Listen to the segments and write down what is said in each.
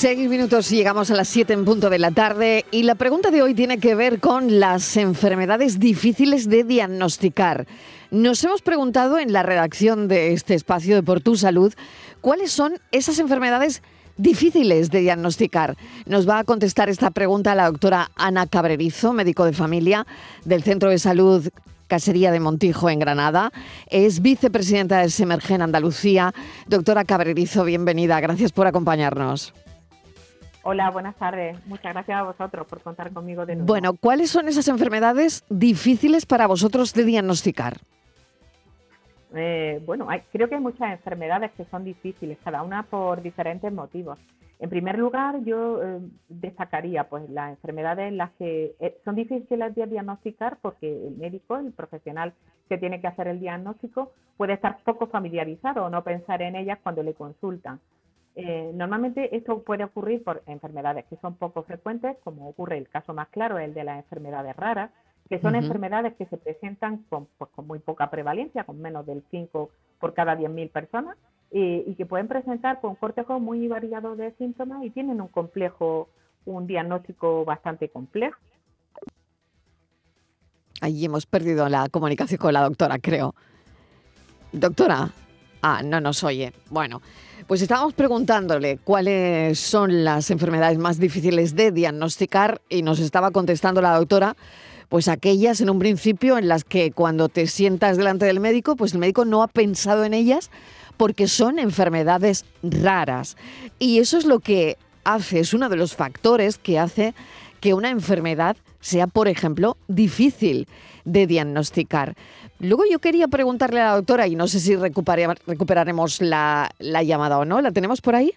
Seis minutos y llegamos a las siete en punto de la tarde y la pregunta de hoy tiene que ver con las enfermedades difíciles de diagnosticar. Nos hemos preguntado en la redacción de este espacio de Por Tu Salud cuáles son esas enfermedades difíciles de diagnosticar. Nos va a contestar esta pregunta la doctora Ana Cabrerizo, médico de familia del Centro de Salud Casería de Montijo en Granada. Es vicepresidenta de Semergen Andalucía. Doctora Cabrerizo, bienvenida. Gracias por acompañarnos. Hola, buenas tardes. Muchas gracias a vosotros por contar conmigo de nuevo. Bueno, ¿cuáles son esas enfermedades difíciles para vosotros de diagnosticar? Eh, bueno, creo que hay muchas enfermedades que son difíciles, cada una por diferentes motivos. En primer lugar, yo eh, destacaría pues las enfermedades en las que eh, son difíciles de diagnosticar porque el médico, el profesional que tiene que hacer el diagnóstico, puede estar poco familiarizado o no pensar en ellas cuando le consultan. Eh, normalmente esto puede ocurrir por enfermedades que son poco frecuentes, como ocurre el caso más claro, el de las enfermedades raras, que son enfermedades que se presentan con, pues, con, muy poca prevalencia, con menos del 5 por cada 10.000 personas, y que pueden presentar con cortejo muy variado de síntomas y tienen un complejo, un diagnóstico bastante complejo. Ahí hemos perdido la comunicación con la doctora, creo. Doctora, ah, no nos oye. Bueno. Pues estábamos preguntándole cuáles son las enfermedades más difíciles de diagnosticar y nos estaba contestando la doctora, pues aquellas en un principio en las que cuando te sientas delante del médico, pues el médico no ha pensado en ellas porque son enfermedades raras. Y eso es lo que hace, es uno de los factores que hace que una enfermedad sea, por ejemplo, difícil de diagnosticar. Luego yo quería preguntarle a la doctora, y no sé si recuperaremos la, llamada o no, ¿la tenemos por ahí?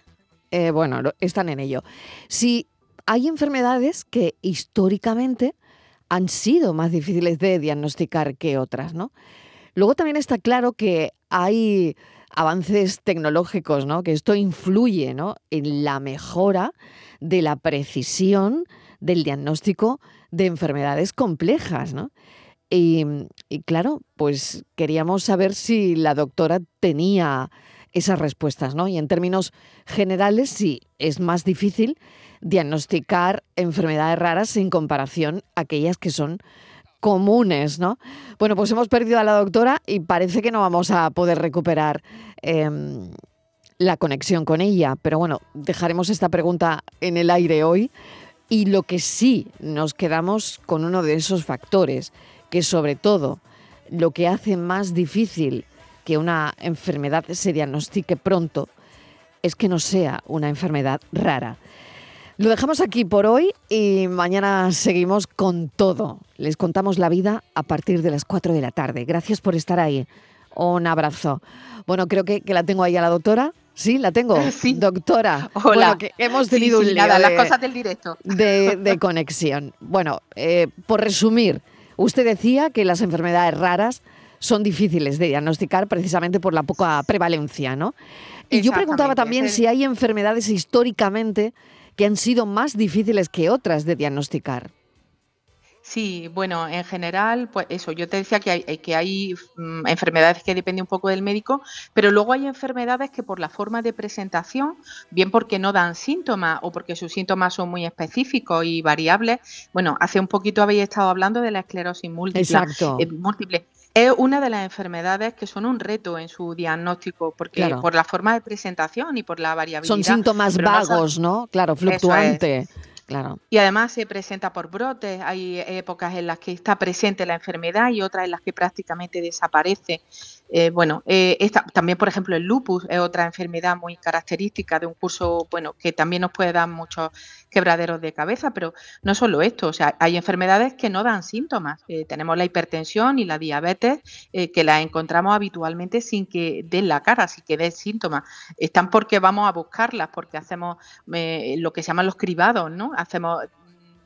Eh, bueno, están en ello. Si hay enfermedades que históricamente han sido más difíciles de diagnosticar que otras, ¿no? Luego también está claro que hay avances tecnológicos, ¿no? Que esto influye, ¿no? En la mejora de la precisión del diagnóstico de enfermedades complejas, ¿no? Y, claro, pues queríamos saber si la doctora tenía esas respuestas, ¿no? Y en términos generales, sí, es más difícil diagnosticar enfermedades raras en comparación a aquellas que son comunes, ¿no? Bueno, pues hemos perdido a la doctora y parece que no vamos a poder recuperar em, la conexión con ella, pero bueno, dejaremos esta pregunta en el aire hoy y lo que sí nos quedamos con uno de esos factores que sobre todo lo que hace más difícil que una enfermedad se diagnostique pronto es que no sea una enfermedad rara. Lo dejamos aquí por hoy y mañana seguimos con todo. Les contamos la vida a partir de las 4 de la tarde. Gracias por estar ahí. Un abrazo. Bueno, creo que, la tengo ahí a la doctora. Sí, la tengo. Sí. Doctora. Hola. que hemos tenido un nada, las cosas del directo. De, conexión. Bueno, eh, por resumir, Usted decía que las enfermedades raras son difíciles de diagnosticar precisamente por la poca prevalencia, ¿no? Y yo preguntaba también si hay enfermedades históricamente que han sido más difíciles que otras de diagnosticar. Sí, bueno, en general, pues eso, yo te decía que hay, que hay mm, enfermedades que dependen un poco del médico, pero luego hay enfermedades que por la forma de presentación, bien porque no dan síntomas o porque sus síntomas son muy específicos y variables, bueno, hace un poquito habéis estado hablando de la esclerosis múltiple. Exacto. Eh, múltiple. Es una de las enfermedades que son un reto en su diagnóstico, porque por la forma de presentación y por la variabilidad. Son síntomas vagos, ¿no? Claro, fluctuante. Claro. Y además se presenta por brotes. Hay épocas en las que está presente la enfermedad y otras en las que prácticamente desaparece. Eh, bueno, eh, también, por ejemplo, el lupus es otra enfermedad muy característica de un curso, bueno, que también nos puede dar muchos quebraderos de cabeza, pero no solo esto, o sea, hay enfermedades que no dan síntomas. Eh, tenemos la hipertensión y la diabetes que las encontramos habitualmente sin que den la cara, sin que den síntomas. Están porque vamos a buscarlas, porque hacemos lo que se llaman los cribados, ¿no? Hacemos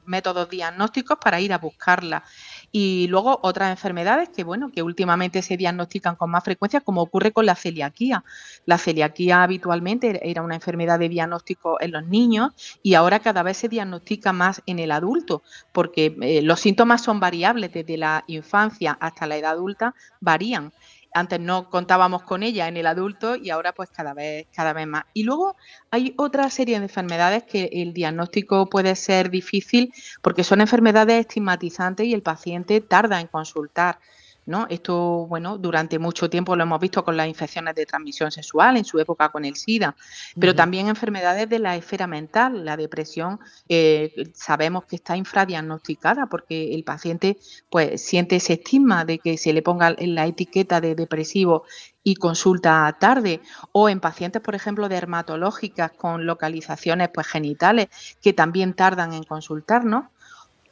métodos diagnósticos para ir a buscarla. Y luego otras enfermedades que, bueno, que últimamente se diagnostican con más frecuencia, como ocurre con la celiaquía. La celiaquía habitualmente era una enfermedad de diagnóstico en los niños y ahora cada vez se diagnostica más en el adulto, porque eh, los síntomas son variables desde la infancia hasta la edad adulta, varían. Antes no contábamos con ella en el adulto y ahora pues cada vez, cada vez más. Y luego hay otra serie de enfermedades que el diagnóstico puede ser difícil porque son enfermedades estigmatizantes y el paciente tarda en consultar. ¿No? Esto, bueno, durante mucho tiempo lo hemos visto con las infecciones de transmisión sexual, en su época con el SIDA, pero también enfermedades de la esfera mental. La depresión eh, sabemos que está infradiagnosticada porque el paciente pues siente ese estigma de que se le ponga la etiqueta de depresivo y consulta tarde o en pacientes por ejemplo dermatológicas con localizaciones pues genitales que también tardan en consultarnos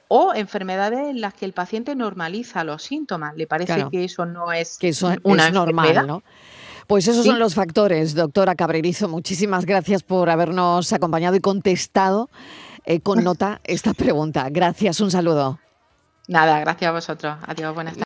o enfermedades en las que el paciente normaliza los síntomas. Le parece que eso no es que eso una es normal, ¿no? Pues esos son los factores, doctora Cabrerizo. Muchísimas gracias por habernos acompañado y contestado eh, con nota esta pregunta. Gracias, un saludo. Nada, gracias a vosotros. Adiós, buenas tardes.